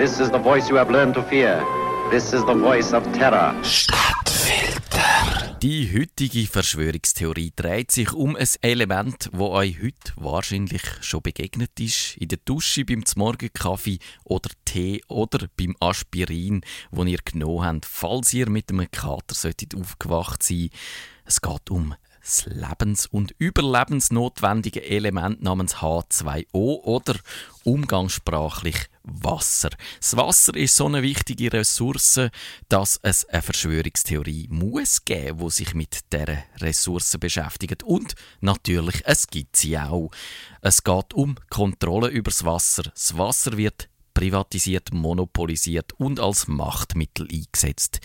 This is the voice you have learned to fear. This is the voice of terror. Stadtfilter. Die heutige Verschwörungstheorie dreht sich um ein Element, wo euch heute wahrscheinlich schon begegnet ist. In der Dusche, beim Morgenkaffee oder Tee oder beim Aspirin, wo ihr genommen habt, falls ihr mit einem Kater solltet aufgewacht sein. Es geht um das lebens- und überlebensnotwendige Element namens H2O oder umgangssprachlich Wasser. Das Wasser ist so eine wichtige Ressource, dass es eine Verschwörungstheorie muss geben, wo sich mit der Ressource beschäftigt. Und natürlich, es gibt sie auch. Es geht um Kontrolle über das Wasser. Das Wasser wird privatisiert, monopolisiert und als Machtmittel eingesetzt.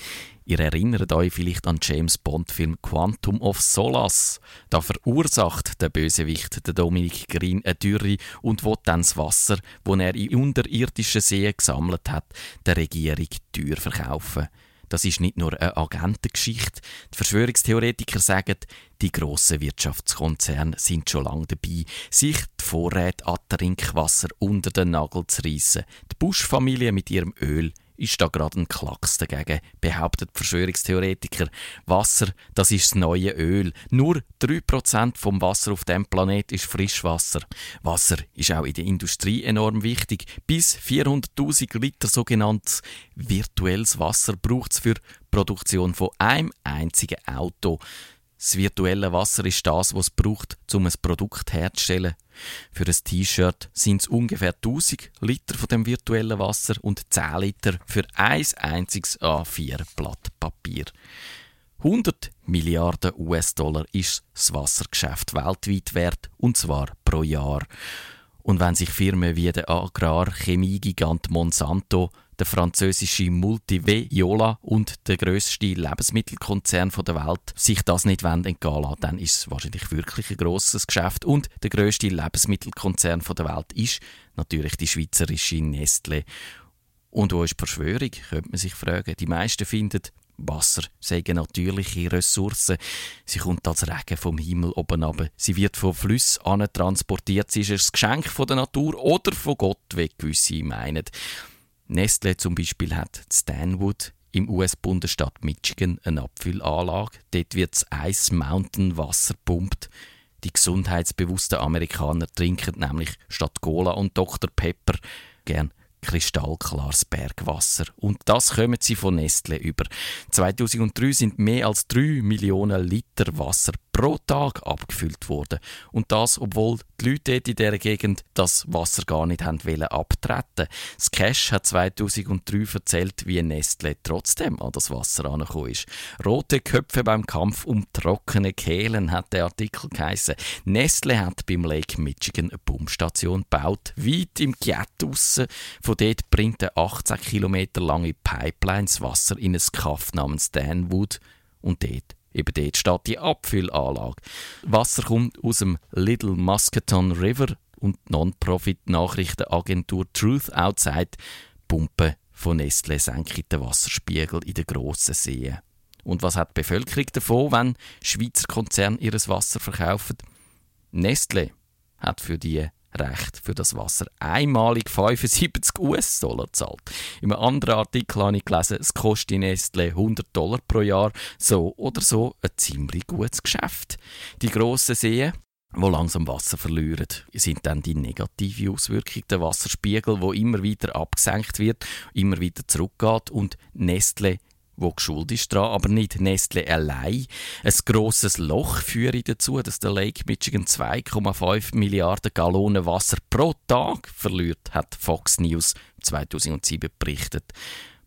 Ihr erinnert euch vielleicht an James Bond-Film Quantum of Solace. Da verursacht der Bösewicht, der Dominic Green, eine Dürre und will dann das Wasser, das er in unterirdischen Seen gesammelt hat, der Regierung teuer verkaufen. Das ist nicht nur eine Agentengeschichte. Die Verschwörungstheoretiker sagen, die grossen Wirtschaftskonzerne sind schon lange dabei, sich die Vorräte an Trinkwasser unter den Nagel zu reissen. Die Bush-Familie mit ihrem Öl ist da gerade ein Klacks dagegen, behauptet Verschwörungstheoretiker. Wasser, das ist das neue Öl. Nur 3% vom Wasser auf dem Planet ist Frischwasser. Wasser ist auch in der Industrie enorm wichtig. Bis 400.000 Liter sogenanntes virtuelles Wasser braucht es für die Produktion von einem einzigen Auto. Das virtuelle Wasser ist das, was es braucht, um ein Produkt herzustellen. Für ein T-Shirt sind es ungefähr 1000 Liter von dem virtuellen Wasser und 10 Liter für ein einziges A4-Blatt Papier. 100 Milliarden US-Dollar ist das Wassergeschäft weltweit wert, und zwar pro Jahr. Und wenn sich Firmen wie der Agrarchemiegigant Monsanto der französische Multiviola und der grösste Lebensmittelkonzern der Welt sich das nicht entgehen lassen, dann ist es wahrscheinlich wirklich ein grosses Geschäft. Und der grösste Lebensmittelkonzern der Welt ist natürlich die schweizerische Nestle. Und wo ist die Verschwörung, könnte man sich fragen. Die meisten finden, Wasser sei eine natürliche Ressource. Sie kommt als Regen vom Himmel oben ab. Sie wird von Flüssen transportiert. Sie ist ein Geschenk von der Natur oder von Gott, wie gewisse meinen. Nestle zum Beispiel hat Stanwood im US-Bundesstaat Michigan eine Abfüllanlage. Dort wird das Ice Mountain Wasser pumpt. Die gesundheitsbewussten Amerikaner trinken nämlich statt Cola und Dr. Pepper gern kristallklares Bergwasser. Und das kommen sie von Nestle über. 2003 sind mehr als 3 Millionen Liter Wasser pro Tag abgefüllt worden. Und das, obwohl die Leute dort in dieser Gegend das Wasser gar nicht haben wollen abtreten. Das Cash hat 2003 erzählt, wie Nestle trotzdem an das Wasser angekommen ist. Rote Köpfe beim Kampf um trockene Kehlen hat der Artikel geheißen. Nestle hat beim Lake Michigan eine Pumpstation gebaut, weit im Giet Von dort bringt eine 18 Kilometer lange Pipeline das Wasser in ein Kaff namens Danwood und dort Eben dort steht die Abfüllanlage. Wasser kommt aus dem Little Muscaton River und die Non-Profit-Nachrichtenagentur Truth Outside pumpen von Nestle senken den Wasserspiegel in den grossen Seen. Und was hat die Bevölkerung davon, wenn Schweizer Konzerne ihres Wasser verkaufen? Nestle hat für die Recht für das Wasser einmalig 75 US-Dollar zahlt. Einem anderen Artikel habe ich gelesen, es kostet Nestle 100 Dollar pro Jahr. So oder so ein ziemlich gutes Geschäft. Die grossen Seen, wo langsam Wasser verlieren, sind dann die negative Auswirkung der Wasserspiegel, wo immer wieder abgesenkt wird, immer wieder zurückgeht und Nestle wo geschuld ist dran, aber nicht Nestle allein. Ein grosses Loch führe dazu, dass der Lake Michigan 2,5 Milliarden Gallonen Wasser pro Tag verliert, hat Fox News 2007 berichtet.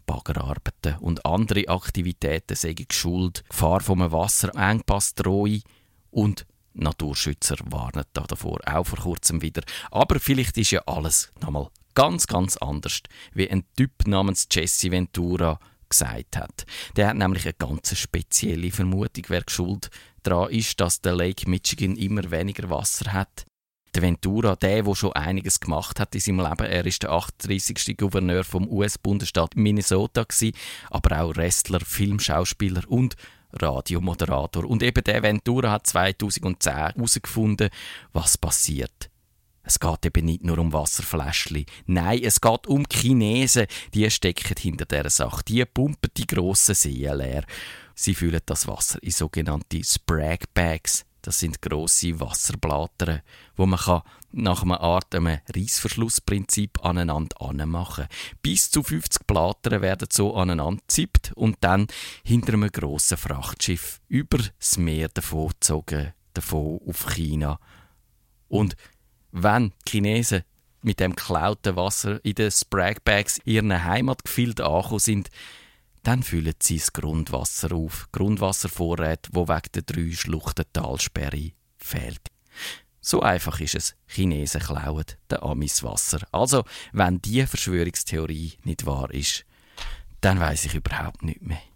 Baggerarbeiten und andere Aktivitäten seien geschuld, Gefahr vom Wasserengpass drohe und Naturschützer warnen da davor, auch vor kurzem wieder. Aber vielleicht ist ja alles nochmal ganz, ganz anders, wie ein Typ namens Jesse Ventura gesagt hat. Der hat nämlich eine ganz spezielle Vermutung, wer schuld daran ist, dass der Lake Michigan immer weniger Wasser hat. Der Ventura, der, der schon einiges gemacht hat in seinem Leben, er ist der 38. Gouverneur vom US-Bundesstaat Minnesota gewesen, aber auch Wrestler, Filmschauspieler und Radiomoderator. Und eben der Ventura hat 2010 herausgefunden, was passiert. Es geht eben nicht nur um Wasserfläschchen. Nein, es geht um Chinesen. Die stecken hinter dieser Sache. Die pumpen die grossen Seen leer. Sie füllen das Wasser in sogenannte Sprag Bags. Das sind grosse Wasserblätter, wo man kann nach einer Art einem Reissverschlussprinzip aneinander anmachen. Bis zu 50 Blätter werden so aneinander gezippt und dann hinter einem grossen Frachtschiff über das Meer davongezogen, davon auf China. Und wenn die Chinesen mit dem geklauten Wasser in den Spragbags ihren Heimatgefilden angekommen sind, dann füllen sie das Grundwasser auf. Grundwasservorräte, wo wegen der drei Schluchten Talsperre fehlt. So einfach ist es. Chinesen klauen den Amis Wasser. Also, wenn diese Verschwörungstheorie nicht wahr ist, dann weiß ich überhaupt nicht mehr.